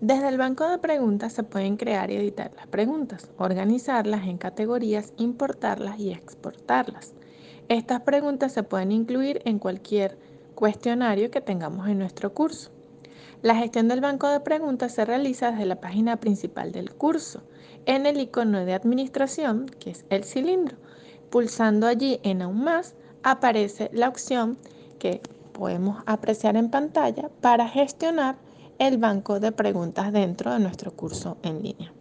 Desde el banco de preguntas se pueden crear y editar las preguntas, organizarlas en categorías, importarlas y exportarlas. Estas preguntas se pueden incluir en cualquier cuestionario que tengamos en nuestro curso. La gestión del banco de preguntas se realiza desde la página principal del curso, en el icono de administración, que es el cilindro. Pulsando allí en aún más, aparece la opción que podemos apreciar en pantalla para gestionar el banco de preguntas dentro de nuestro curso en línea.